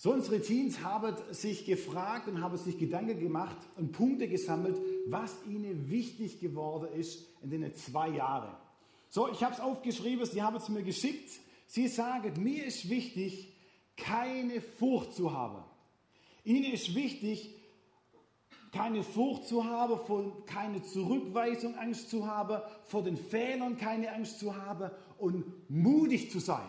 So, unsere Teens haben sich gefragt und haben sich Gedanken gemacht und Punkte gesammelt, was ihnen wichtig geworden ist in den zwei Jahren. So, ich habe es aufgeschrieben, sie haben es mir geschickt. Sie sagen, mir ist wichtig, keine Furcht zu haben. Ihnen ist wichtig, keine Furcht zu haben, vor keine Zurückweisung Angst zu haben, vor den Fehlern keine Angst zu haben und mutig zu sein.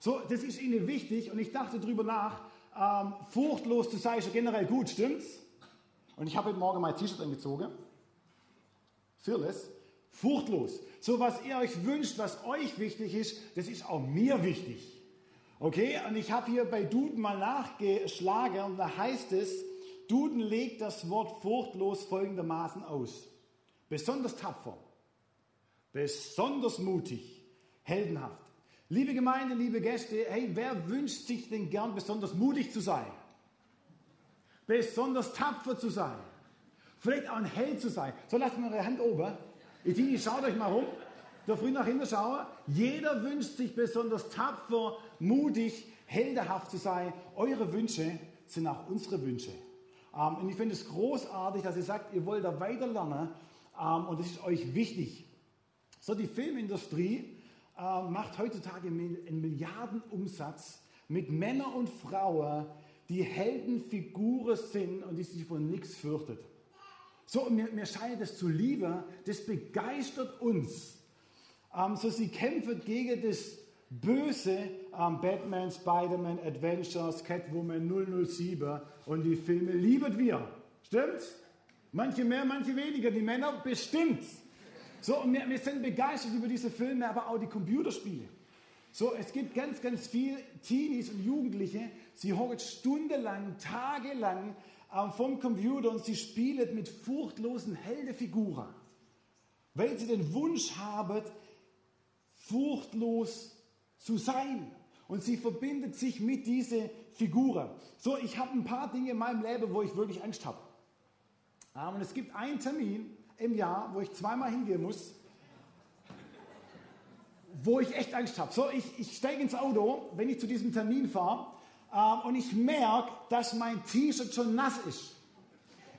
So, das ist ihnen wichtig und ich dachte darüber nach, ähm, furchtlos zu sein ist ja generell gut, stimmt's? Und ich habe heute Morgen mein T-Shirt angezogen. Fearless. Furchtlos. So, was ihr euch wünscht, was euch wichtig ist, das ist auch mir wichtig. Okay? Und ich habe hier bei Duden mal nachgeschlagen und da heißt es, Duden legt das Wort furchtlos folgendermaßen aus. Besonders tapfer, besonders mutig, heldenhaft. Liebe Gemeinde, liebe Gäste, hey, wer wünscht sich denn gern besonders mutig zu sein? Besonders tapfer zu sein? Vielleicht auch ein Held zu sein? So lasst mal eure Hand oben. Itini, schaut euch mal rum. Der früh nach hinten schauen. Jeder wünscht sich besonders tapfer, mutig, heldenhaft zu sein. Eure Wünsche sind auch unsere Wünsche. Ähm, und ich finde es großartig, dass ihr sagt, ihr wollt da weiter lernen ähm, und das ist euch wichtig. So, die Filmindustrie äh, macht heutzutage einen Milliardenumsatz mit Männern und Frauen, die Heldenfiguren sind und die sich von nichts fürchtet. So, mir, mir scheint es zu lieben, das begeistert uns. Ähm, so, sie kämpfen gegen das Böse, ähm, Batman, Spider-Man, Adventures, Catwoman 007 und die Filme lieben wir. Stimmt's? Manche mehr, manche weniger. Die Männer bestimmt. So, und wir, wir sind begeistert über diese Filme, aber auch die Computerspiele. So, es gibt ganz, ganz viele Teenies und Jugendliche, sie hocken stundenlang, tagelang ähm, vom Computer und sie spielen mit furchtlosen Heldefiguren. Weil sie den Wunsch haben, furchtlos zu sein. Und sie verbindet sich mit diesen Figuren. So, ich habe ein paar Dinge in meinem Leben, wo ich wirklich Angst habe. Ähm, und es gibt einen Termin im Jahr, wo ich zweimal hingehen muss, wo ich echt Angst habe. So, ich, ich steige ins Auto, wenn ich zu diesem Termin fahre, ähm, und ich merke, dass mein T-Shirt schon nass ist.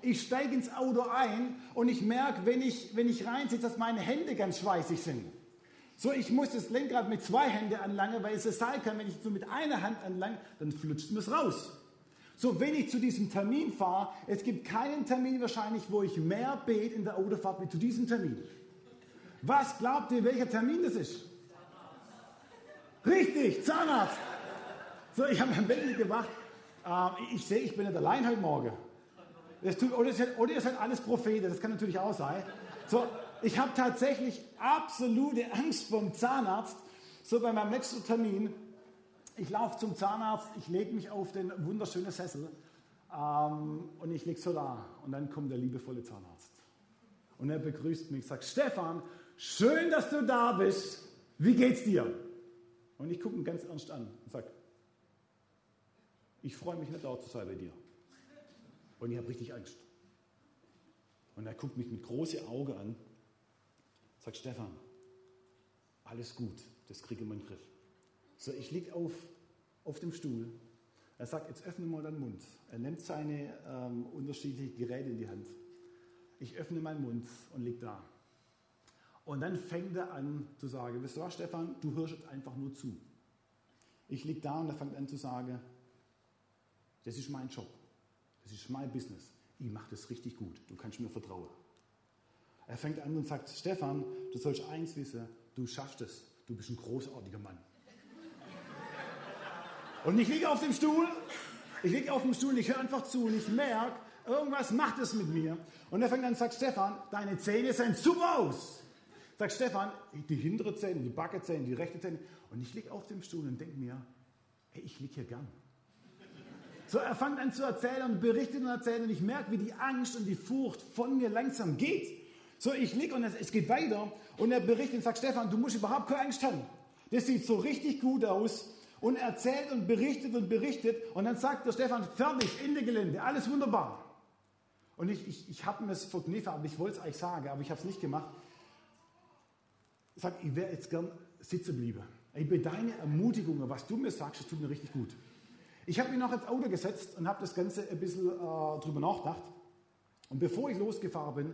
Ich steige ins Auto ein und ich merke, wenn ich, wenn ich reinsitze, dass meine Hände ganz schweißig sind. So, ich muss das Lenkrad mit zwei Händen anlangen, weil es sein kann, wenn ich so mit einer Hand anlange, dann flutscht es raus. So, wenn ich zu diesem Termin fahre, es gibt keinen Termin wahrscheinlich, wo ich mehr bete in der Autofahrt wie zu diesem Termin. Was glaubt ihr, welcher Termin das ist? Richtig, Zahnarzt. So, ich habe mein Bett gemacht. Äh, ich sehe, ich bin nicht allein heute Morgen. Tut, oder, seid, oder ihr seid alles Propheten, das kann natürlich auch sein. So, ich habe tatsächlich absolute Angst vom Zahnarzt. So bei meinem letzten Termin ich laufe zum Zahnarzt, ich lege mich auf den wunderschönen Sessel ähm, und ich liege so da. Und dann kommt der liebevolle Zahnarzt. Und er begrüßt mich, sagt, Stefan, schön, dass du da bist. Wie geht's dir? Und ich gucke ihn ganz ernst an und sage, ich freue mich nicht dort zu sein bei dir. Und ich habe richtig Angst. Und er guckt mich mit großen Augen an, sagt, Stefan, alles gut, das kriege ich in den Griff. So, ich liege auf, auf dem Stuhl. Er sagt, jetzt öffne mal deinen Mund. Er nimmt seine ähm, unterschiedlichen Geräte in die Hand. Ich öffne meinen Mund und liege da. Und dann fängt er an zu sagen, wisst du was, Stefan, du hörst jetzt einfach nur zu. Ich liege da und er fängt an zu sagen, das ist mein Job, das ist mein Business. Ich mache das richtig gut, du kannst mir vertrauen. Er fängt an und sagt, Stefan, du sollst eins wissen, du schaffst es, du bist ein großartiger Mann. Und ich liege auf dem Stuhl, ich liege auf dem Stuhl, ich höre einfach zu und ich merke, irgendwas macht es mit mir. Und er fängt an und sagt, Stefan, deine Zähne sehen super aus. Sagt Stefan, die hintere Zähne, die Backenzähne, die rechte Zähne. Und ich liege auf dem Stuhl und denke mir, hey, ich liege hier gern. So, er fängt an zu erzählen und berichtet und erzählt und ich merke, wie die Angst und die Furcht von mir langsam geht. So, ich liege und es, geht weiter und er berichtet und sagt, Stefan, du musst überhaupt keine Angst haben. Das sieht so richtig gut aus und erzählt und berichtet und berichtet. Und dann sagt der Stefan, fertig, Ende Gelände, alles wunderbar. Und ich, ich, ich habe mir es verkniffen, aber ich wollte es eigentlich sagen, aber ich habe es nicht gemacht. Ich sage, ich wäre jetzt gern sitzen bleiben. Ich bei deine Ermutigungen, was du mir sagst, das tut mir richtig gut. Ich habe mich noch ins Auto gesetzt und habe das Ganze ein bisschen äh, drüber nachgedacht. Und bevor ich losgefahren bin,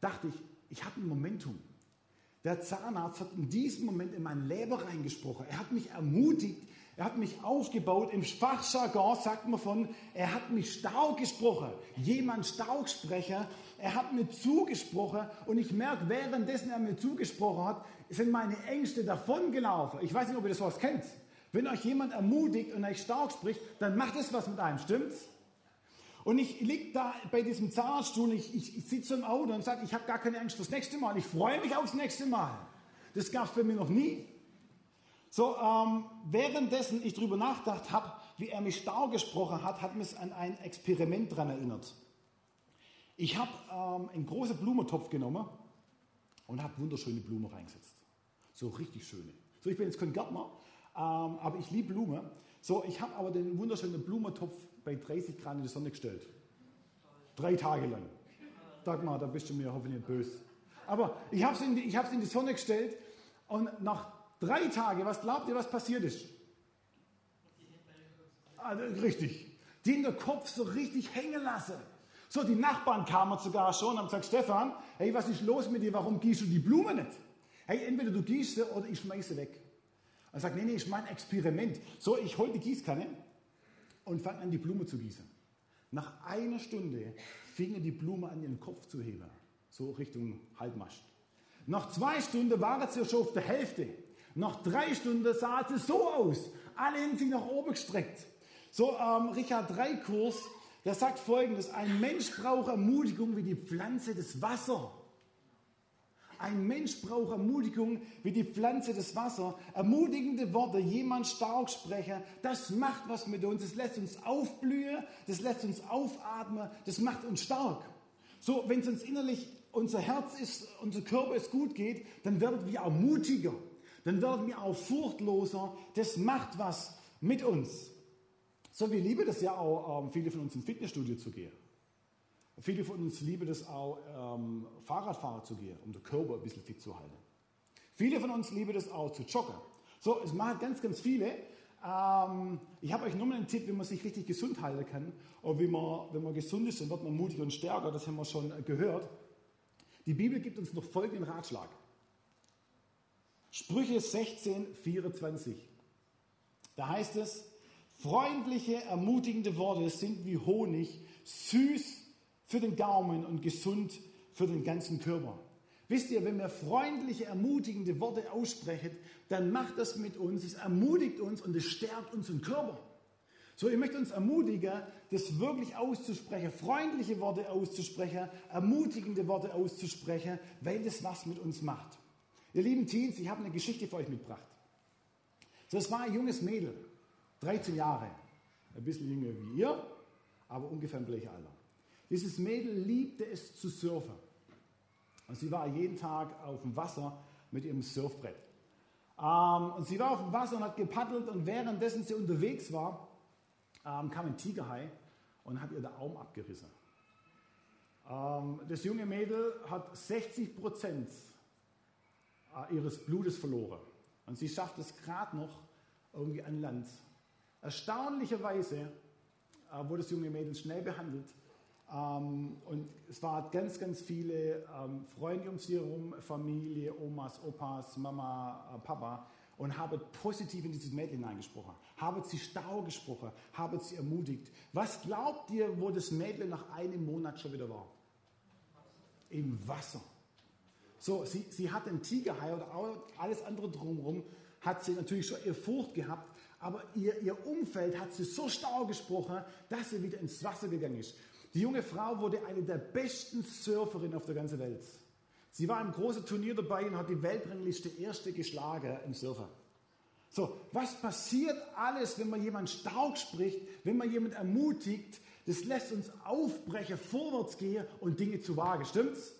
dachte ich, ich habe ein Momentum. Der Zahnarzt hat in diesem Moment in mein Leben reingesprochen. Er hat mich ermutigt, er hat mich aufgebaut. Im Fachjargon sagt man von, er hat mich stark gesprochen. Jemand stark sprechen. Er hat mir zugesprochen und ich merke, währenddessen er mir zugesprochen hat, sind meine Ängste davongelaufen. Ich weiß nicht, ob ihr das was kennt. Wenn euch jemand ermutigt und euch stark spricht, dann macht es was mit einem, stimmt's? Und ich liege da bei diesem Zahnarztstuhl, ich, ich, ich sitze im Auto und sage, ich habe gar keine Angst fürs nächste Mal. Ich freue mich aufs nächste Mal. Das gab es bei mir noch nie. So, ähm, währenddessen ich darüber nachgedacht habe, wie er mich stark gesprochen hat, hat mich an ein Experiment daran erinnert. Ich habe ähm, einen großen Blumentopf genommen und habe wunderschöne Blumen reingesetzt. So richtig schöne. So, ich bin jetzt kein Gärtner, ähm, aber ich liebe Blumen. So, ich habe aber den wunderschönen Blumentopf bei 30 Grad in die Sonne gestellt. Drei Tage lang. Dagmar, da bist du mir hoffentlich nicht böse. Aber ich habe es in, die, in die Sonne gestellt und nach drei Tagen, was glaubt ihr, was passiert ist? Also, richtig. Den der Kopf so richtig hängen lassen. So, die Nachbarn kamen sogar schon und haben gesagt, Stefan, hey, was ist los mit dir? Warum gießt du die Blume nicht? Hey, entweder du gießt sie oder ich schmeiße weg. Er sagt, nee, nee, ich mein Experiment. So, ich hole die Gießkanne und fange an, die Blume zu gießen. Nach einer Stunde fing die Blume an, ihren Kopf zu heben, so Richtung Halbmast. Nach zwei Stunden war sie schon auf der Hälfte. Nach drei Stunden sah sie so aus. Alle Hände sind nach oben gestreckt. So, ähm, Richard Dreikurs, der sagt folgendes: Ein Mensch braucht Ermutigung wie die Pflanze des Wassers. Ein Mensch braucht Ermutigung wie die Pflanze des Wassers. Ermutigende Worte, jemand stark sprechen, das macht was mit uns. Das lässt uns aufblühen, das lässt uns aufatmen, das macht uns stark. So, wenn es uns innerlich, unser Herz ist, unser Körper es gut geht, dann werden wir auch mutiger, dann werden wir auch furchtloser. Das macht was mit uns. So, wir lieben das ja auch, ähm, viele von uns ins Fitnessstudio zu gehen. Viele von uns lieben es auch, ähm, Fahrradfahrer zu gehen, um den Körper ein bisschen fit zu halten. Viele von uns lieben es auch, zu joggen. So, es machen ganz, ganz viele. Ähm, ich habe euch nur mal einen Tipp, wie man sich richtig gesund halten kann. Und wie man, wenn man gesund ist, dann wird man mutiger und stärker. Das haben wir schon gehört. Die Bibel gibt uns noch folgenden Ratschlag. Sprüche 16, 24. Da heißt es, freundliche, ermutigende Worte sind wie Honig, süß für den Gaumen und gesund für den ganzen Körper. Wisst ihr, wenn wir freundliche, ermutigende Worte aussprechen, dann macht das mit uns, es ermutigt uns und es stärkt unseren Körper. So, ich möchte uns ermutigen, das wirklich auszusprechen, freundliche Worte auszusprechen, ermutigende Worte auszusprechen, weil das was mit uns macht. Ihr lieben Teens, ich habe eine Geschichte für euch mitgebracht. Es war ein junges Mädel, 13 Jahre, ein bisschen jünger wie ihr, aber ungefähr im gleichen Alter. Dieses Mädel liebte es zu surfen. Und sie war jeden Tag auf dem Wasser mit ihrem Surfbrett. Ähm, und sie war auf dem Wasser und hat gepaddelt und währenddessen sie unterwegs war, ähm, kam ein Tigerhai und hat ihr den Arm abgerissen. Ähm, das junge Mädel hat 60 Prozent äh, ihres Blutes verloren. Und sie schafft es gerade noch irgendwie an Land. Erstaunlicherweise äh, wurde das junge Mädel schnell behandelt ähm, und es waren ganz, ganz viele ähm, Freunde um sie herum, Familie, Omas, Opas, Mama, äh, Papa und haben positiv in dieses Mädchen hineingesprochen, haben sie stark gesprochen, haben sie ermutigt. Was glaubt ihr, wo das Mädchen nach einem Monat schon wieder war? Im Wasser. So, sie, sie hat einen Tigerhai oder alles andere drumherum, hat sie natürlich schon ihr Furcht gehabt, aber ihr, ihr Umfeld hat sie so stark gesprochen, dass sie wieder ins Wasser gegangen ist. Die junge Frau wurde eine der besten Surferinnen auf der ganzen Welt. Sie war im großen Turnier dabei und hat die Weltrangliste erste geschlagen im Surfer. So, was passiert alles, wenn man jemand stark spricht, wenn man jemand ermutigt? Das lässt uns aufbrechen, vorwärts gehen und Dinge zu wagen. Stimmt's?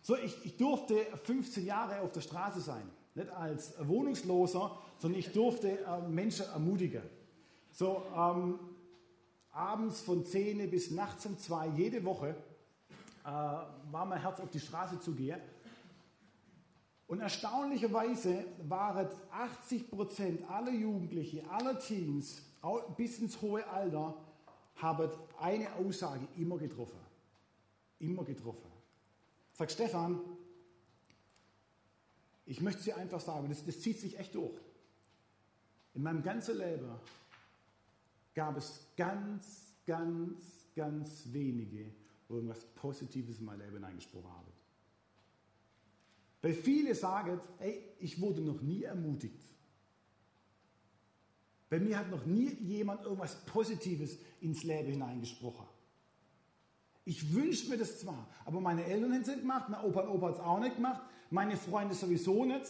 So, ich, ich durfte 15 Jahre auf der Straße sein. Nicht als Wohnungsloser, sondern ich durfte äh, Menschen ermutigen. So, ähm, abends von 10 bis nachts um 2 jede Woche äh, war mein Herz auf die Straße zu gehen. Und erstaunlicherweise waren 80 Prozent aller Jugendliche, aller Teens bis ins hohe Alter, haben eine Aussage immer getroffen. Immer getroffen. Sagt Stefan, ich möchte sie einfach sagen, das, das zieht sich echt durch. In meinem ganzen Leben gab es ganz, ganz, ganz wenige, wo irgendwas Positives in mein Leben hineingesprochen haben. Weil viele sagen, ey, ich wurde noch nie ermutigt. Bei mir hat noch nie jemand irgendwas Positives ins Leben hineingesprochen. Ich wünsche mir das zwar, aber meine Eltern haben es nicht gemacht, mein Opa und Opa hat es auch nicht gemacht, meine Freunde sowieso nicht,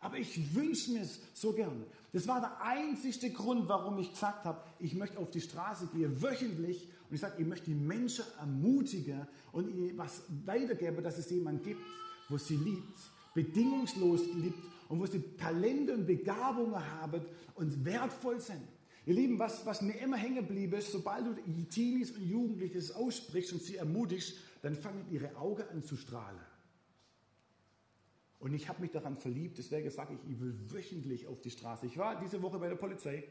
aber ich wünsche mir es so gern. Das war der einzigste Grund, warum ich gesagt habe, ich möchte auf die Straße gehen, wöchentlich, und ich sage, ich möchte die Menschen ermutigen und ihnen was weitergeben, dass es jemanden gibt, wo sie liebt, bedingungslos liebt und wo sie Talente und Begabungen haben und wertvoll sind. Ihr Lieben, was, was mir immer hängen geblieben ist, sobald du Teenies und Jugendliche das aussprichst und sie ermutigst, dann fangen ihre Augen an zu strahlen. Und ich habe mich daran verliebt, deswegen sage ich, ich will wöchentlich auf die Straße. Ich war diese Woche bei der Polizei.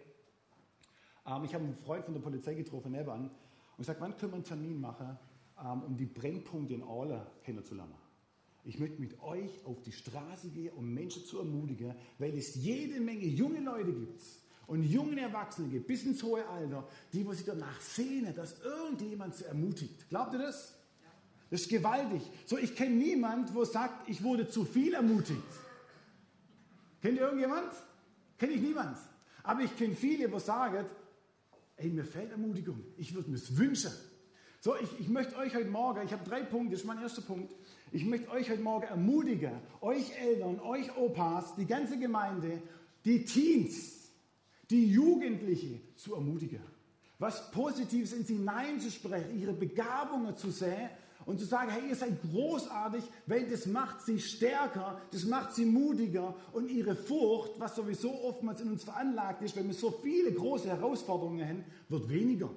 Ähm, ich habe einen Freund von der Polizei getroffen, nebenan, und ich sage, wann können wir einen Termin machen, ähm, um die Brennpunkte in Orla kennenzulernen? Ich möchte mit euch auf die Straße gehen, um Menschen zu ermutigen, weil es jede Menge junge Leute gibt und junge Erwachsene gibt, bis ins hohe Alter, die sich danach sehnen, dass irgendjemand sie ermutigt. Glaubt ihr das? Das ist gewaltig. So, ich kenne niemand, wo sagt, ich wurde zu viel ermutigt. Kennt ihr irgendjemand? Kenne ich niemand. Aber ich kenne viele, wo sagen, ey, mir fehlt Ermutigung. Ich würde mir es wünschen. So, ich, ich möchte euch heute Morgen, ich habe drei Punkte, das ist mein erster Punkt. Ich möchte euch heute Morgen ermutigen, euch Eltern, euch Opas, die ganze Gemeinde, die Teens, die Jugendliche zu ermutigen. Was Positives in sie hineinzusprechen, ihre Begabungen zu sehen und zu sagen, hey, ihr seid großartig, weil das macht sie stärker, das macht sie mutiger und ihre Furcht, was sowieso oftmals in uns veranlagt ist, wenn wir so viele große Herausforderungen haben, wird weniger.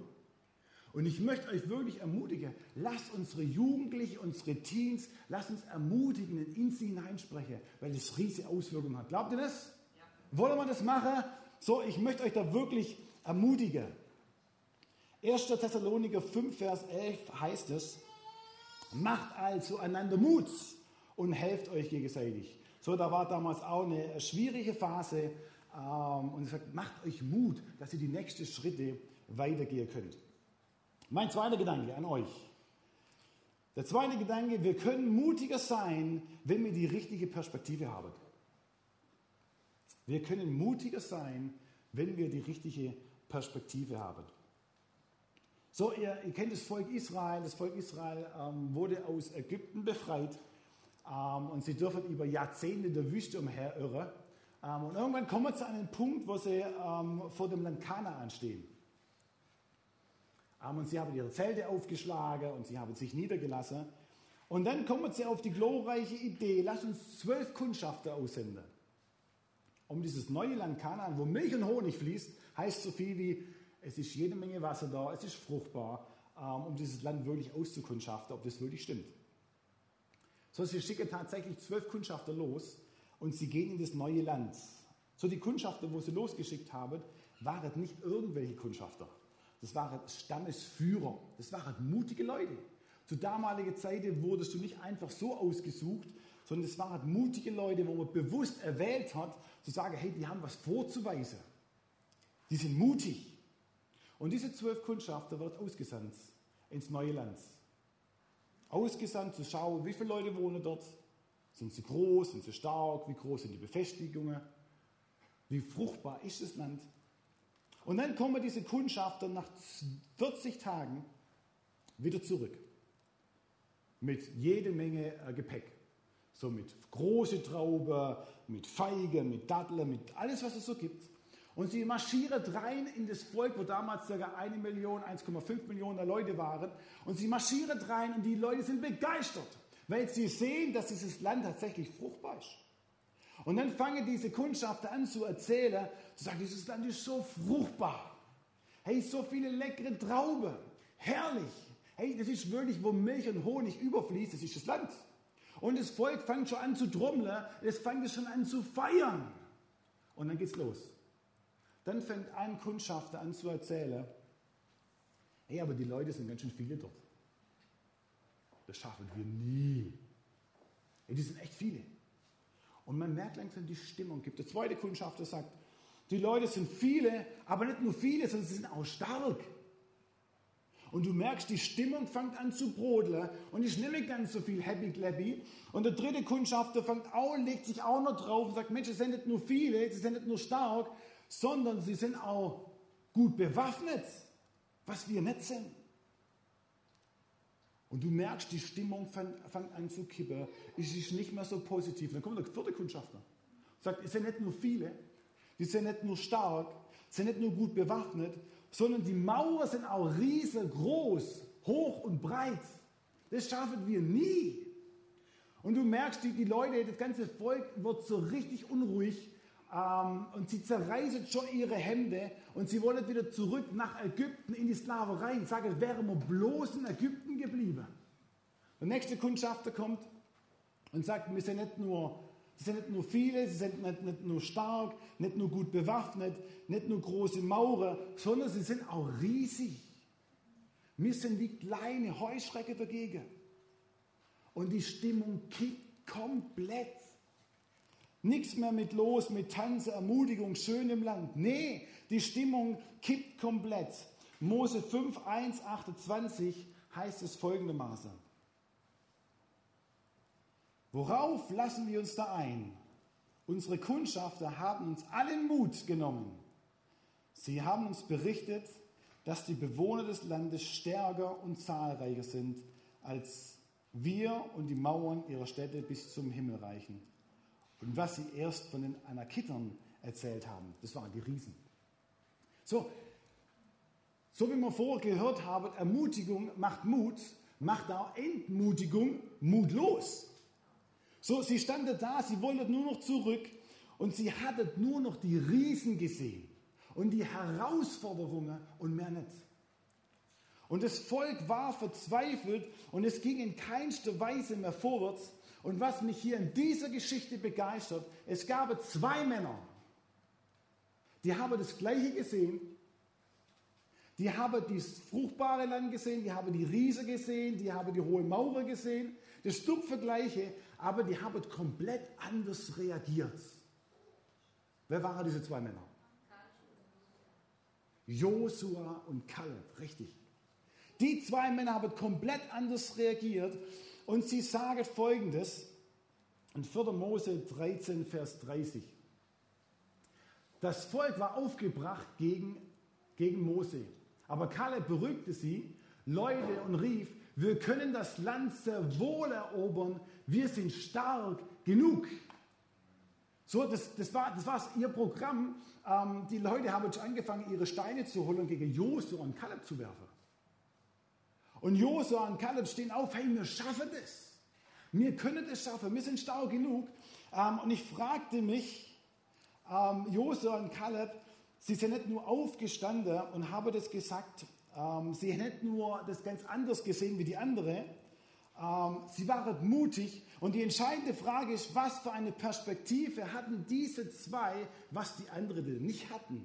Und ich möchte euch wirklich ermutigen, lasst unsere Jugendlichen, unsere Teens, lasst uns ermutigen und in sie hineinsprechen, weil das riesige Auswirkungen hat. Glaubt ihr das? Ja. Wollen wir das machen? So, ich möchte euch da wirklich ermutigen. 1. Thessaloniker 5, Vers 11 heißt es, macht also einander Mut und helft euch gegenseitig. So, da war damals auch eine schwierige Phase ähm, und es sagt, macht euch Mut, dass ihr die nächsten Schritte weitergehen könnt. Mein zweiter Gedanke an euch. Der zweite Gedanke, wir können mutiger sein, wenn wir die richtige Perspektive haben. Wir können mutiger sein, wenn wir die richtige Perspektive haben. So, ihr, ihr kennt das Volk Israel. Das Volk Israel ähm, wurde aus Ägypten befreit ähm, und sie dürfen über Jahrzehnte in der Wüste umherirren. Ähm, und irgendwann kommen sie an einen Punkt, wo sie ähm, vor dem Land Kanaan stehen. Und sie haben ihre Zelte aufgeschlagen und sie haben sich niedergelassen. Und dann kommen sie auf die glorreiche Idee, lass uns zwölf Kundschafter aussenden. Um dieses neue Land Kanaan, wo Milch und Honig fließt, heißt so viel wie, es ist jede Menge Wasser da, es ist fruchtbar, ähm, um dieses Land wirklich auszukundschaften, ob das wirklich stimmt. So, sie schicken tatsächlich zwölf Kundschafter los und sie gehen in das neue Land. So, die Kundschafter, wo sie losgeschickt haben, waren nicht irgendwelche Kundschafter. Das waren Stammesführer, das waren mutige Leute. Zu damaliger Zeit wurdest du nicht einfach so ausgesucht, sondern es waren mutige Leute, wo man bewusst erwählt hat, zu sagen, hey, die haben was vorzuweisen. Die sind mutig. Und diese zwölf Kundschafter wird ausgesandt ins neue Land. Ausgesandt zu schauen, wie viele Leute wohnen dort. Sind sie groß, sind sie stark, wie groß sind die Befestigungen, wie fruchtbar ist das Land. Und dann kommen diese Kundschafter nach 40 Tagen wieder zurück. Mit jede Menge äh, Gepäck. So mit große Traube, mit Feige, mit Datteln, mit alles, was es so gibt. Und sie marschieren rein in das Volk, wo damals ca. 1 Million, 1,5 Millionen Leute waren. Und sie marschieren rein und die Leute sind begeistert, weil sie sehen, dass dieses Land tatsächlich fruchtbar ist. Und dann fangen diese Kundschafter an zu erzählen, zu sagen, dieses Land ist so fruchtbar. Hey, so viele leckere Trauben. Herrlich. Hey, das ist wirklich, wo Milch und Honig überfließt, das ist das Land. Und das Volk fängt schon an zu trommeln, es fängt schon an zu feiern. Und dann geht's los. Dann fängt ein Kundschafter an zu erzählen, hey, aber die Leute sind ganz schön viele dort. Das schaffen wir nie. Hey, die sind echt viele. Und man merkt langsam die Stimmung. Gibt der zweite Kundschafter sagt, die Leute sind viele, aber nicht nur viele, sondern sie sind auch stark. Und du merkst, die Stimmung fängt an zu brodeln und nicht mehr ganz so viel happy clappy. Und der dritte Kundschafter fängt auch, legt sich auch noch drauf und sagt, Mensch, es sind nicht nur viele, sie sind nicht nur stark, sondern sie sind auch gut bewaffnet, was wir nicht sind. Und du merkst, die Stimmung fängt, an zu kippen. Es ist nicht mehr so positiv. Dann kommt der vierte Kundschafter. und Sagt, es sind nicht nur viele, die sind nicht nur stark, sind nicht nur gut bewaffnet, sondern die Mauern sind auch riesengroß, hoch und breit. Das schaffen wir nie. Und du merkst, die, die Leute, das ganze Volk wird so richtig unruhig ähm, und sie zerreißen schon ihre Hände und sie wollen wieder zurück nach Ägypten in die Sklaverei. Ich sage, wären wir bloß in Ägypten geblieben. Der nächste Kundschafter kommt und sagt, wir sind nicht nur Sie sind nicht nur viele, sie sind nicht, nicht, nur stark, nicht nur gut bewaffnet, nicht nur große Maurer, sondern sie sind auch riesig. Wir sind wie kleine Heuschrecke dagegen. Und die Stimmung kippt komplett. Nichts mehr mit los, mit Tanze, Ermutigung, schön im Land. Nee, die Stimmung kippt komplett. Mose 5, 1, 28 heißt es folgendermaßen. Worauf lassen wir uns da ein? Unsere Kundschafter haben uns allen Mut genommen. Sie haben uns berichtet, dass die Bewohner des Landes stärker und zahlreicher sind als wir und die Mauern ihrer Städte bis zum Himmel reichen. Und was sie erst von den Anakitern erzählt haben, das waren die Riesen. So, so wie wir vorher gehört haben, Ermutigung macht Mut, macht auch Entmutigung mutlos. So, sie standen da, sie wollten nur noch zurück und sie hatten nur noch die Riesen gesehen und die Herausforderungen und mehr nicht. Und das Volk war verzweifelt und es ging in keinster Weise mehr vorwärts. Und was mich hier in dieser Geschichte begeistert, es gab zwei Männer, die haben das Gleiche gesehen. Die haben das fruchtbare Land gesehen, die haben die Riese gesehen, die haben die hohe Mauer gesehen. Das dumpfe Gleiche, aber die haben komplett anders reagiert. Wer waren diese zwei Männer? Josua und Kaleb, richtig. Die zwei Männer haben komplett anders reagiert und sie sagen folgendes in 4. Mose 13, Vers 30. Das Volk war aufgebracht gegen, gegen Mose, aber Kaleb beruhigte sie, Leute und rief, wir können das Land sehr wohl erobern, wir sind stark genug. So, das, das, war, das war ihr Programm. Ähm, die Leute haben schon angefangen, ihre Steine zu holen und gegen Josua und Kaleb zu werfen. Und Josua und Kaleb stehen auf, hey, wir schaffen das. Wir können das schaffen, wir sind stark genug. Ähm, und ich fragte mich, ähm, Josua und Kaleb, sie sind nicht nur aufgestanden und haben das gesagt, ähm, sie hätten nur das ganz anders gesehen wie die andere. Ähm, sie waren mutig. Und die entscheidende Frage ist, was für eine Perspektive hatten diese zwei, was die anderen nicht hatten?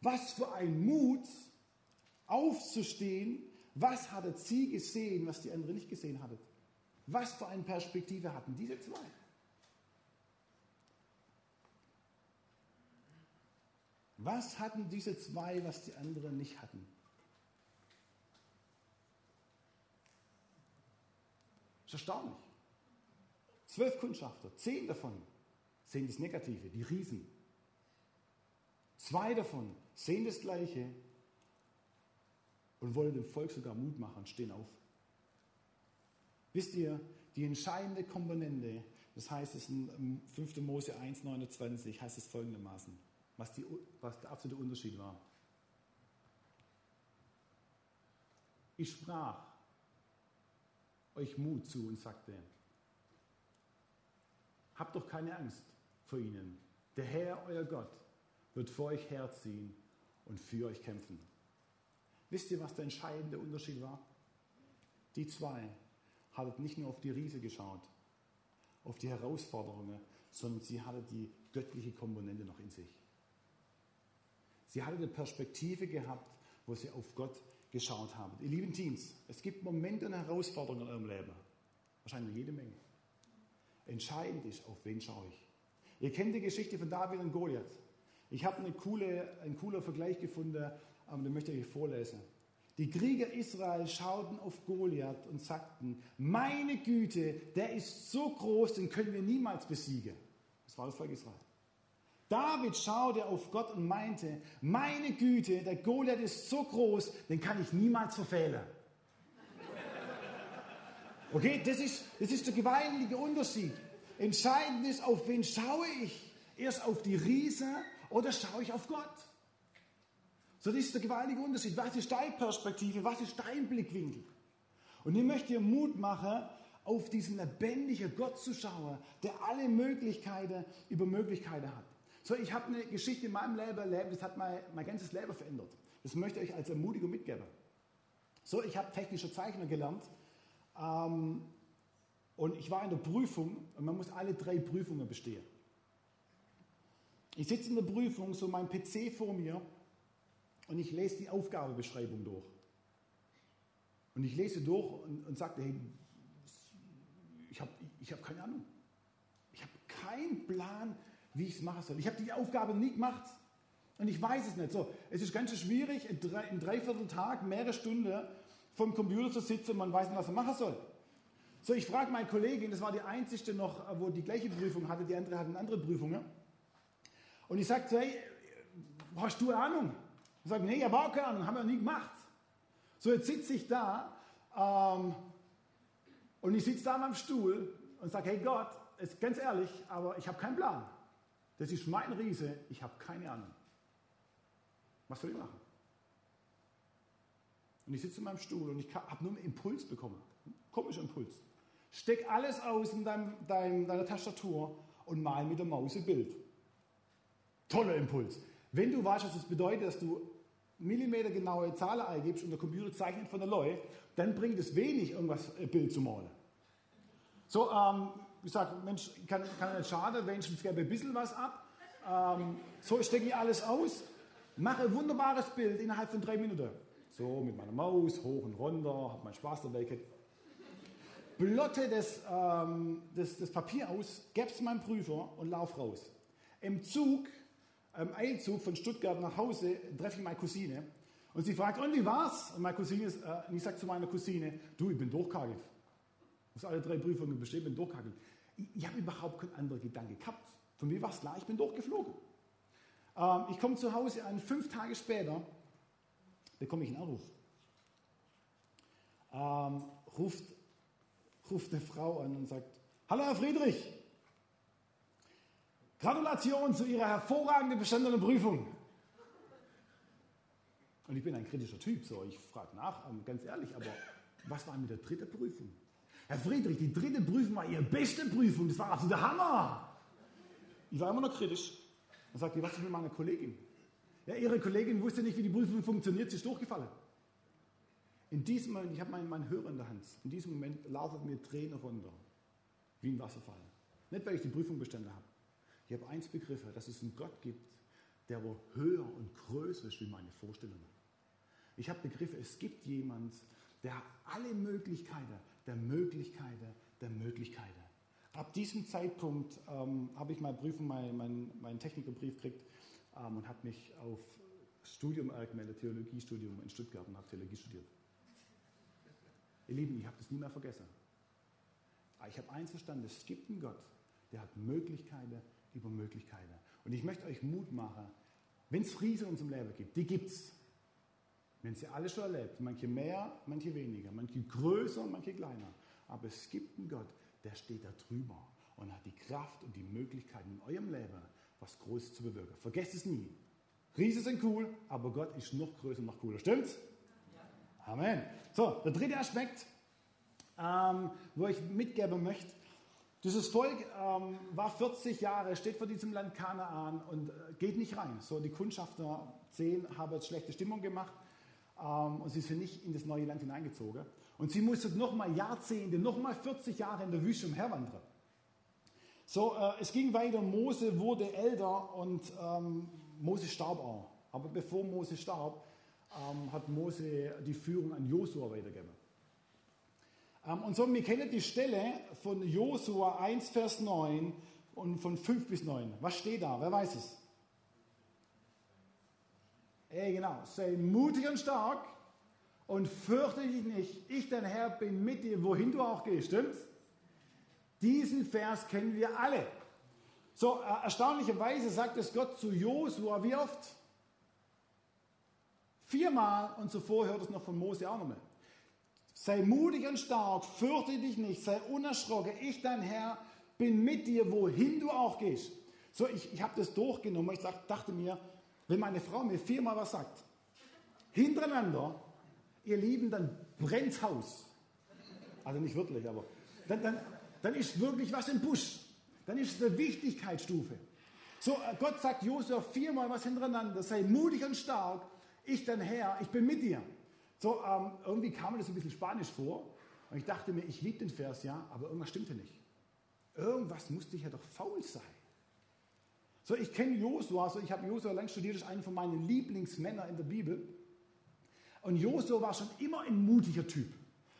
Was für ein Mut, aufzustehen. Was hatte sie gesehen, was die andere nicht gesehen hatte? Was für eine Perspektive hatten diese zwei? Was hatten diese zwei, was die anderen nicht hatten? Ist erstaunlich. Zwölf Kundschafter, zehn davon sehen das Negative, die Riesen. Zwei davon sehen das Gleiche und wollen dem Volk sogar Mut machen stehen auf. Wisst ihr, die entscheidende Komponente, das heißt es in 5. Mose 1, 29, heißt es folgendermaßen was, die, was der absolute Unterschied war. Ich sprach euch Mut zu und sagte, habt doch keine Angst vor ihnen. Der Herr, euer Gott, wird vor euch herziehen und für euch kämpfen. Wisst ihr, was der entscheidende Unterschied war? Die zwei haben nicht nur auf die Riese geschaut, auf die Herausforderungen, sondern sie hatten die göttliche Komponente noch in sich. Sie hatte eine Perspektive gehabt, wo sie auf Gott geschaut haben. Ihr lieben Teams, es gibt Momente und Herausforderungen in eurem Leben. Wahrscheinlich jede Menge. Entscheidend ist, auf wen schaue ich. Ihr kennt die Geschichte von David und Goliath. Ich habe eine coole, einen coolen Vergleich gefunden, ähm, den möchte ich euch vorlesen. Die Krieger Israel schauten auf Goliath und sagten, meine Güte, der ist so groß, den können wir niemals besiegen. Das war das Volk Israel. David schaute auf Gott und meinte, meine Güte, der Goliath ist so groß, den kann ich niemals verfehlen. Okay, das ist, das ist der gewaltige Unterschied. Entscheidend ist, auf wen schaue ich? Erst auf die Riese oder schaue ich auf Gott? So, das ist der gewaltige Unterschied. Was ist deine Perspektive? Was ist dein Blickwinkel? Und ich möchte dir Mut machen, auf diesen lebendigen Gott zu schauen, der alle Möglichkeiten über Möglichkeiten hat. So, ich habe eine Geschichte in meinem Leben erlebt, das hat mein, mein ganzes Leben verändert. Das möchte ich euch als Ermutigung mitgeben. So, ich habe technische Zeichner gelernt ähm, und ich war in der Prüfung und man muss alle drei Prüfungen bestehen. Ich sitze in der Prüfung, so mein PC vor mir und ich lese die Aufgabebeschreibung durch. Und ich lese durch und, und sagte, hey, ich habe ich hab keine Ahnung. Ich habe keinen Plan, wie ich es machen soll. Ich habe die Aufgabe nie gemacht und ich weiß es nicht. So, es ist ganz schön schwierig, in, drei, in dreiviertel Tag, mehrere Stunden vom Computer zu sitzen und man weiß nicht, was er machen soll. So, ich frage meine Kollegin, das war die einzige noch, wo die gleiche Prüfung hatte, die andere hatten andere Prüfungen. Und ich sagte, hey, hast du Ahnung? Ich sage, nee, ich habe auch keine Ahnung, haben wir nie gemacht. So, jetzt sitze ich da ähm, und ich sitze da an meinem Stuhl und sage, hey Gott, ist ganz ehrlich, aber ich habe keinen Plan. Das ist mein Riese, ich habe keine Ahnung. Was soll ich machen? Und ich sitze in meinem Stuhl und ich habe nur einen Impuls bekommen. Komischer Impuls. Steck alles aus in dein, dein, deiner Tastatur und mal mit der Maus ein Bild. Toller Impuls. Wenn du weißt, was das bedeutet, dass du millimetergenaue Zahlen eingibst und der Computer zeichnet von der Leute, dann bringt es wenig, irgendwas ein Bild zu malen. So, ähm, ich sage, Mensch, kann, kann nicht schade, wenigstens gebe ein bisschen was ab. Ähm, so stecke ich alles aus, mache ein wunderbares Bild innerhalb von drei Minuten. So, mit meiner Maus, hoch und runter, habe meinen Spaß dabei gehabt. Blotte das, ähm, das, das Papier aus, gebe es meinem Prüfer und lauf raus. Im Zug, im Eilzug von Stuttgart nach Hause, treffe ich meine Cousine. Und sie fragt, und wie war's? Und meine Cousine, äh, und ich sage zu meiner Cousine, du, ich bin durchkagelt. Muss alle drei Prüfungen bestehen, bin durchkagelt. Ich, ich habe überhaupt keinen anderen Gedanke gehabt. Von mir war es klar, ich bin durchgeflogen. Ähm, ich komme zu Hause an, fünf Tage später bekomme ich einen Anruf. Ähm, ruft, ruft eine Frau an und sagt, Hallo Herr Friedrich, Gratulation zu Ihrer hervorragenden bestandenen Prüfung. Und ich bin ein kritischer Typ, so ich frage nach, ähm, ganz ehrlich, aber was war mit der dritten Prüfung? Herr Friedrich, die dritte Prüfung war Ihre beste Prüfung, das war absolut der Hammer. Ich war immer noch kritisch. Dann sagte ich, was ist mit meiner Kollegin? Ja, ihre Kollegin wusste nicht, wie die Prüfung funktioniert, sie ist durchgefallen. In diesem Moment, ich habe meinen, meinen Hörer in der Hand, in diesem Moment laufen mir Tränen runter, wie ein Wasserfall. Nicht, weil ich die Prüfung bestanden habe. Ich habe eins begriffen, dass es einen Gott gibt, der wo höher und größer ist wie meine Vorstellungen. Ich habe begriffen, es gibt jemand, der alle Möglichkeiten der Möglichkeiten der Möglichkeiten. Ab diesem Zeitpunkt ähm, habe ich meine Prüfung, meinen mein, mein Technikerbrief gekriegt ähm, und habe mich auf Studium angemeldet, Theologiestudium in Stuttgart und habe Theologie studiert. Ihr Lieben, ich habe das nie mehr vergessen. Aber ich habe eins verstanden, es gibt einen Gott, der hat Möglichkeiten über Möglichkeiten. Und ich möchte euch Mut machen, wenn es Friese in unserem Leben gibt, die gibt es. Wenn sie alle schon erlebt, manche mehr, manche weniger, manche größer, manche kleiner. Aber es gibt einen Gott, der steht da drüber und hat die Kraft und die Möglichkeit in eurem Leben, was Großes zu bewirken. Vergesst es nie. Riese sind cool, aber Gott ist noch größer noch cooler. Stimmt's? Ja. Amen. So, der dritte Aspekt, ähm, wo ich mitgeben möchte. Dieses Volk ähm, war 40 Jahre, steht vor diesem Land Kanaan und äh, geht nicht rein. So, die Kundschafter 10 haben jetzt schlechte Stimmung gemacht ähm, und sie sind nicht in das neue Land hineingezogen. Und sie mussten nochmal Jahrzehnte, nochmal 40 Jahre in der Wüste umherwandern. So, äh, es ging weiter, Mose wurde älter und ähm, Mose starb auch. Aber bevor Mose starb, ähm, hat Mose die Führung an Josua weitergegeben. Ähm, und so, wir kennen die Stelle von Josua 1, Vers 9 und von 5 bis 9. Was steht da? Wer weiß es? Ey, genau. Sei mutig und stark und fürchte dich nicht. Ich, dein Herr, bin mit dir, wohin du auch gehst. Stimmt's? Diesen Vers kennen wir alle. So, äh, erstaunlicherweise sagt es Gott zu Josua wie oft? Viermal und zuvor hört es noch von Mose auch nochmal. Sei mutig und stark, fürchte dich nicht, sei unerschrocken. Ich, dein Herr, bin mit dir, wohin du auch gehst. So, ich, ich habe das durchgenommen. Ich dachte mir, wenn meine Frau mir viermal was sagt, hintereinander, ihr Lieben, dann brennt's Haus. Also nicht wirklich, aber dann, dann, dann ist wirklich was im Busch. Dann ist es eine Wichtigkeitsstufe. So, äh, Gott sagt Josua viermal was hintereinander, sei mutig und stark, ich dein Herr, ich bin mit dir. So, ähm, irgendwie kam mir das ein bisschen spanisch vor und ich dachte mir, ich liebe den Vers, ja, aber irgendwas stimmte nicht. Irgendwas musste ich ja doch faul sein. So, ich kenne Josua, so ich habe Josua lang studiert, ist einer von meinen Lieblingsmännern in der Bibel. Und Josua war schon immer ein mutiger Typ.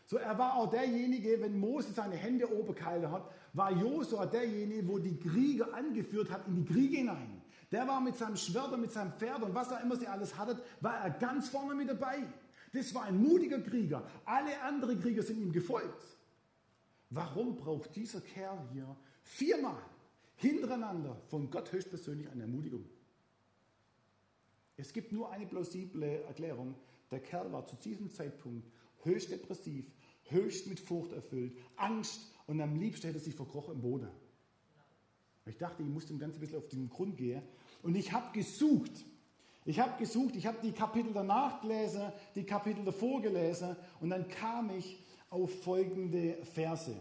So, er war auch derjenige, wenn Mose seine Hände oben gehalten hat, war Josua derjenige, wo die Krieger angeführt hat in die Kriege hinein. Der war mit seinem Schwert und mit seinem Pferd und was er immer sie alles hatte, war er ganz vorne mit dabei. Das war ein mutiger Krieger. Alle anderen Krieger sind ihm gefolgt. Warum braucht dieser Kerl hier viermal hintereinander von Gott höchstpersönlich eine Ermutigung? Es gibt nur eine plausible Erklärung. Der Kerl war zu diesem Zeitpunkt höchst depressiv, höchst mit Furcht erfüllt, Angst und am liebsten hätte er sich verkrochen im Boden. Ich dachte, ich muss dem Ganzen ein bisschen auf den Grund gehen. Und ich habe gesucht. Ich habe gesucht, ich habe die Kapitel danach gelesen, die Kapitel davor gelesen und dann kam ich auf folgende Verse.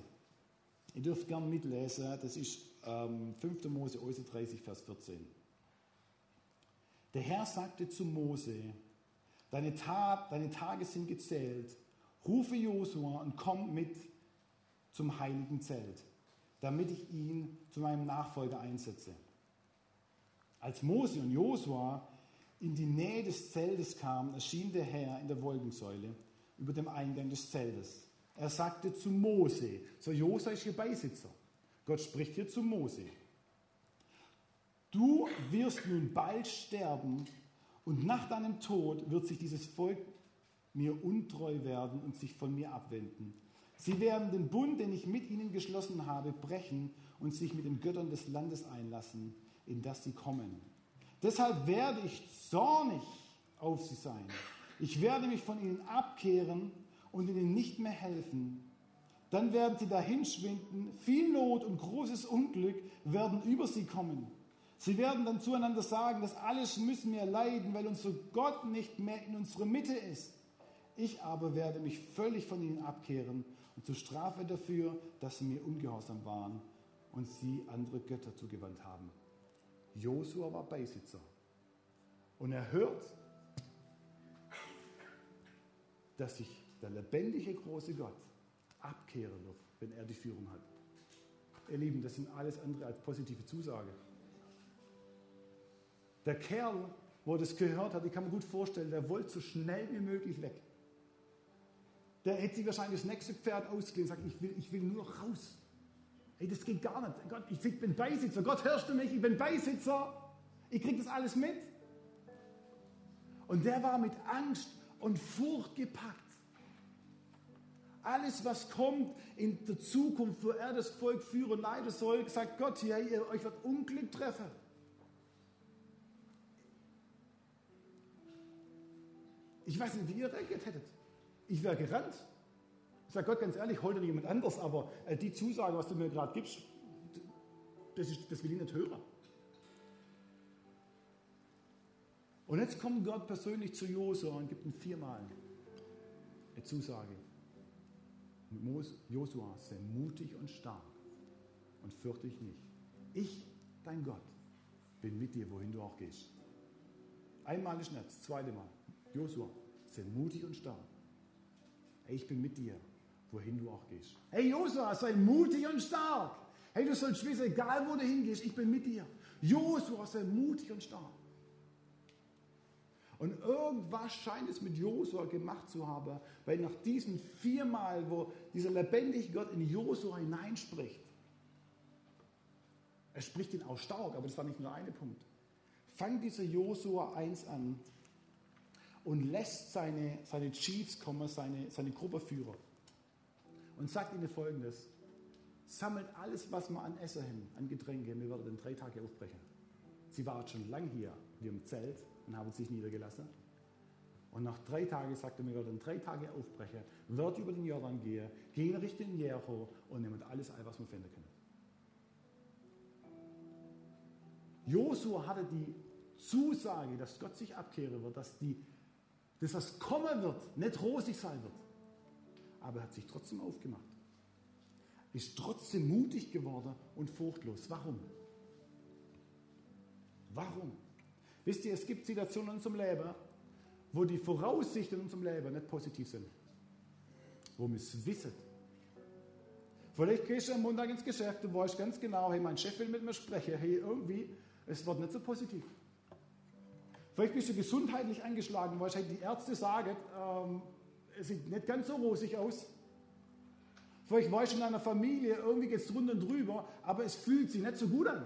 Ihr dürft gern mitlesen, das ist ähm, 5. Mose 30, Vers 14. Der Herr sagte zu Mose, deine, Tat, deine Tage sind gezählt, rufe Josua und komm mit zum heiligen Zelt, damit ich ihn zu meinem Nachfolger einsetze. Als Mose und Josua in die Nähe des Zeltes kamen, erschien der Herr in der Wolkensäule über dem Eingang des Zeltes. Er sagte zu Mose, so Josua ist hier Beisitzer. Gott spricht hier zu Mose. Du wirst nun bald sterben und nach deinem Tod wird sich dieses Volk mir untreu werden und sich von mir abwenden. Sie werden den Bund, den ich mit ihnen geschlossen habe, brechen und sich mit den Göttern des Landes einlassen, in das sie kommen. Deshalb werde ich zornig auf sie sein. Ich werde mich von ihnen abkehren und ihnen nicht mehr helfen. Dann werden sie dahinschwinden, viel Not und großes Unglück werden über sie kommen. Sie werden dann zueinander sagen, das alles müssen wir leiden, weil unser Gott nicht mehr in unserer Mitte ist. Ich aber werde mich völlig von ihnen abkehren und zur Strafe dafür, dass sie mir ungehorsam waren und sie andere Götter zugewandt haben. Josua war Beisitzer. Und er hört, dass sich der lebendige große Gott abkehren wird, wenn er die Führung hat. Ihr Lieben, das sind alles andere als positive Zusage. Der Kerl, wo das gehört hat, ich kann mir gut vorstellen, der wollte so schnell wie möglich weg. Der hätte sich wahrscheinlich das nächste Pferd ausgelegt und sagt, ich will, ich will nur noch raus. Ey, das geht gar nicht. Gott, ich bin Beisitzer. Gott, hörst du mich? Ich bin Beisitzer. Ich kriege das alles mit. Und der war mit Angst und Furcht gepackt. Alles, was kommt in der Zukunft, wo er das Volk führen und leiten soll, sagt Gott, hier, ihr, euch wird Unglück treffen. Ich weiß nicht, wie ihr reagiert hättet. Ich wäre gerannt. Ich sage Gott ganz ehrlich, hol dir jemand anders, aber äh, die Zusage, was du mir gerade gibst, das, ist, das will ich nicht hören. Und jetzt kommt Gott persönlich zu Josua und gibt ihm viermal eine Zusage. Josua, sei mutig und stark und fürchte dich nicht. Ich, dein Gott, bin mit dir, wohin du auch gehst. Einmal ist nicht, das zweite Mal. Josua, sei mutig und stark. Ich bin mit dir, wohin du auch gehst. Hey Josua, sei mutig und stark. Hey, du sollst wissen, egal wo du hingehst, ich bin mit dir. Josua sei mutig und stark. Und irgendwas scheint es mit Josua gemacht zu haben, weil nach diesen viermal, wo dieser lebendige Gott in Josua hineinspricht, er spricht ihn auch stark, aber das war nicht nur eine Punkt. Fangt dieser Josua 1 an und lässt seine, seine Chiefs kommen, seine, seine Gruppeführer und sagt ihnen folgendes: Sammelt alles, was man an Essen hin, an Getränke, wir werden in drei Tage aufbrechen. Sie waren schon lang hier, in ihrem Zelt, und haben sich niedergelassen. Und nach drei Tagen sagte er, wir werden drei Tage aufbrechen, wird über den Jordan gehen, gehen Richtung Jericho und nehmen alles ein, was wir finden können. Josua hatte die Zusage, dass Gott sich abkehren wird, dass, die, das kommen wird, nicht rosig sein wird. Aber er hat sich trotzdem aufgemacht. Ist trotzdem mutig geworden und furchtlos. Warum? Warum? Wisst ihr, es gibt Situationen in unserem Leben, wo die Voraussichten in unserem Leben nicht positiv sind. Wo wir es wissen. Vielleicht gehst du am Montag ins Geschäft und weißt ganz genau, hey, mein Chef will mit mir sprechen. Hey, irgendwie, es wird nicht so positiv. Vielleicht bist du gesundheitlich angeschlagen, weil hey, die Ärzte sagen, ähm, es sieht nicht ganz so rosig aus. Vielleicht weißt du in deiner Familie, irgendwie geht es drunter und drüber, aber es fühlt sich nicht so gut an.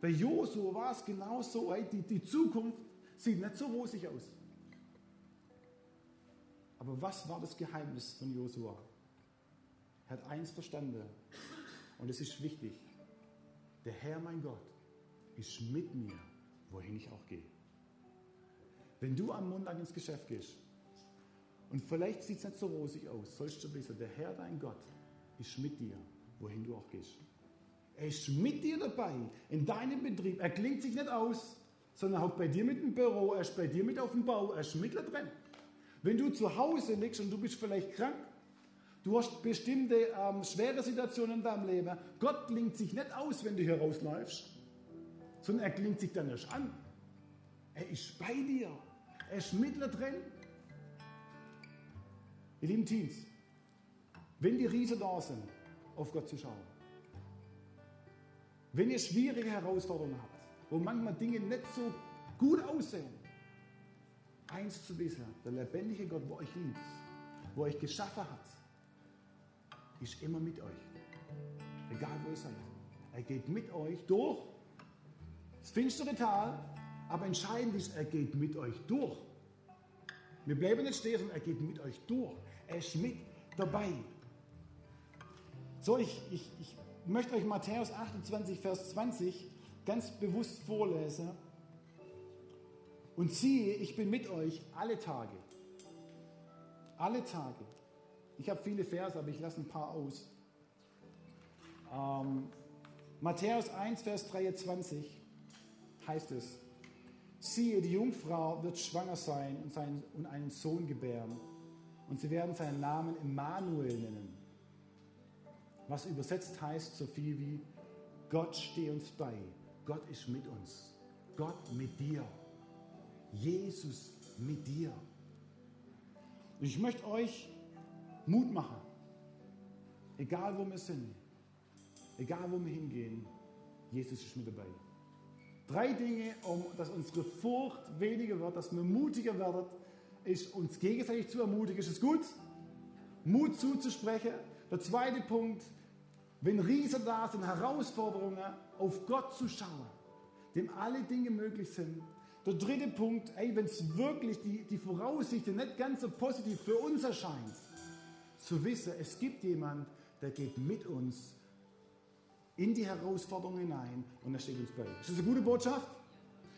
Bei Josua war es genauso, die, die Zukunft sieht nicht so rosig aus. Aber was war das Geheimnis von Josua? Er hat eins verstanden und es ist wichtig. Der Herr, mein Gott, ist mit mir, wohin ich auch gehe. Wenn du am Montag ins Geschäft gehst und vielleicht sieht es nicht so rosig aus, sollst du wissen, der Herr, dein Gott, ist mit dir, wohin du auch gehst. Er ist mit dir dabei, in deinem Betrieb. Er klingt sich nicht aus, sondern auch bei dir mit dem Büro, er ist bei dir mit auf dem Bau, er ist mit da drin. Wenn du zu Hause liegst und du bist vielleicht krank, du hast bestimmte ähm, schwere Situationen in deinem Leben, Gott klingt sich nicht aus, wenn du hier rausläufst, sondern er klingt sich dann erst an. Er ist bei dir, er ist mit da drin. Ihr lieben Teens, wenn die Riesen da sind, auf Gott zu schauen, wenn ihr schwierige Herausforderungen habt, wo manchmal Dinge nicht so gut aussehen, eins zu wissen, der lebendige Gott, wo euch liebt, wo euch geschaffen hat, ist immer mit euch. Egal wo ihr seid. Er geht mit euch durch das finstere Tal, aber entscheidend ist, er geht mit euch durch. Wir bleiben nicht stehen, sondern er geht mit euch durch. Er ist mit dabei. So, ich, ich, ich möchte euch Matthäus 28, Vers 20 ganz bewusst vorlesen. Und siehe, ich bin mit euch alle Tage. Alle Tage. Ich habe viele Verse, aber ich lasse ein paar aus. Ähm, Matthäus 1, Vers 23 heißt es, siehe, die Jungfrau wird schwanger sein und, seinen, und einen Sohn gebären. Und sie werden seinen Namen Emmanuel nennen. Was übersetzt heißt so viel wie Gott stehe uns bei, Gott ist mit uns, Gott mit dir, Jesus mit dir. Und ich möchte euch Mut machen, egal wo wir sind, egal wo wir hingehen, Jesus ist mit dabei. Drei Dinge, um dass unsere Furcht weniger wird, dass wir mutiger werden, ist uns gegenseitig zu ermutigen. Ist es gut? Mut zuzusprechen. Der zweite Punkt, wenn Riesen da sind, Herausforderungen, auf Gott zu schauen, dem alle Dinge möglich sind. Der dritte Punkt, wenn es wirklich die, die Voraussichten nicht ganz so positiv für uns erscheint, zu wissen, es gibt jemand, der geht mit uns in die Herausforderungen hinein und er steht uns bei. Ist das eine gute Botschaft?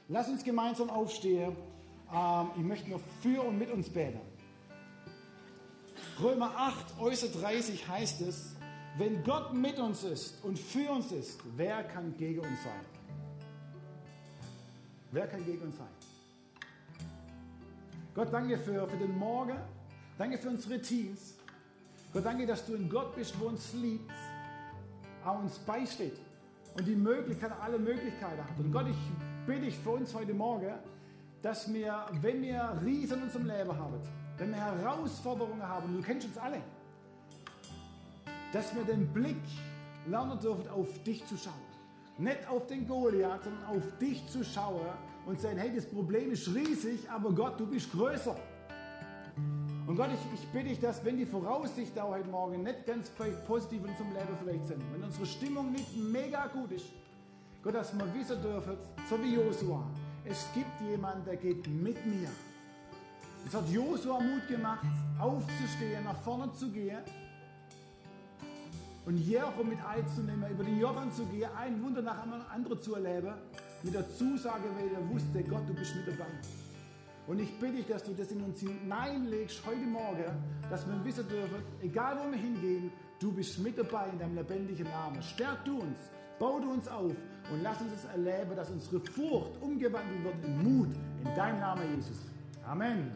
Lass uns gemeinsam aufstehen. Ähm, ich möchte noch für und mit uns beten. Römer 8, äußer 30 heißt es, wenn Gott mit uns ist und für uns ist, wer kann gegen uns sein? Wer kann gegen uns sein? Gott, danke für, für den Morgen. Danke für unsere Teams. Gott, danke, dass du ein Gott bist, wo uns liebt, auch uns beisteht und die Möglichkeit, alle Möglichkeiten hat. Und Gott, ich bitte dich für uns heute Morgen, dass wir, wenn wir Riesen in unserem Leben haben, wenn wir Herausforderungen haben, du kennst uns alle, dass wir den Blick lernen dürfen, auf dich zu schauen. Nicht auf den Goliath, sondern auf dich zu schauen und sagen, hey, das Problem ist riesig, aber Gott, du bist größer. Und Gott, ich, ich bitte dich, dass wenn die Voraussichten auch heute Morgen nicht ganz positiv in unserem Leben vielleicht sind, wenn unsere Stimmung nicht mega gut ist, Gott, dass wir wissen dürfen, so wie Josua, es gibt jemanden, der geht mit mir. Es hat Josua Mut gemacht, aufzustehen, nach vorne zu gehen und Jericho mit einzunehmen, über den Jordan zu gehen, ein Wunder nach dem anderen zu erleben, mit der Zusage, weil er wusste, Gott, du bist mit dabei. Und ich bitte dich, dass du das in uns hineinlegst heute Morgen, dass wir wissen dürfen, egal wo wir hingehen, du bist mit dabei in deinem lebendigen Namen. Stärk du uns, bau du uns auf und lass uns es erleben, dass unsere Furcht umgewandelt wird in Mut in deinem Namen, Jesus. Amen.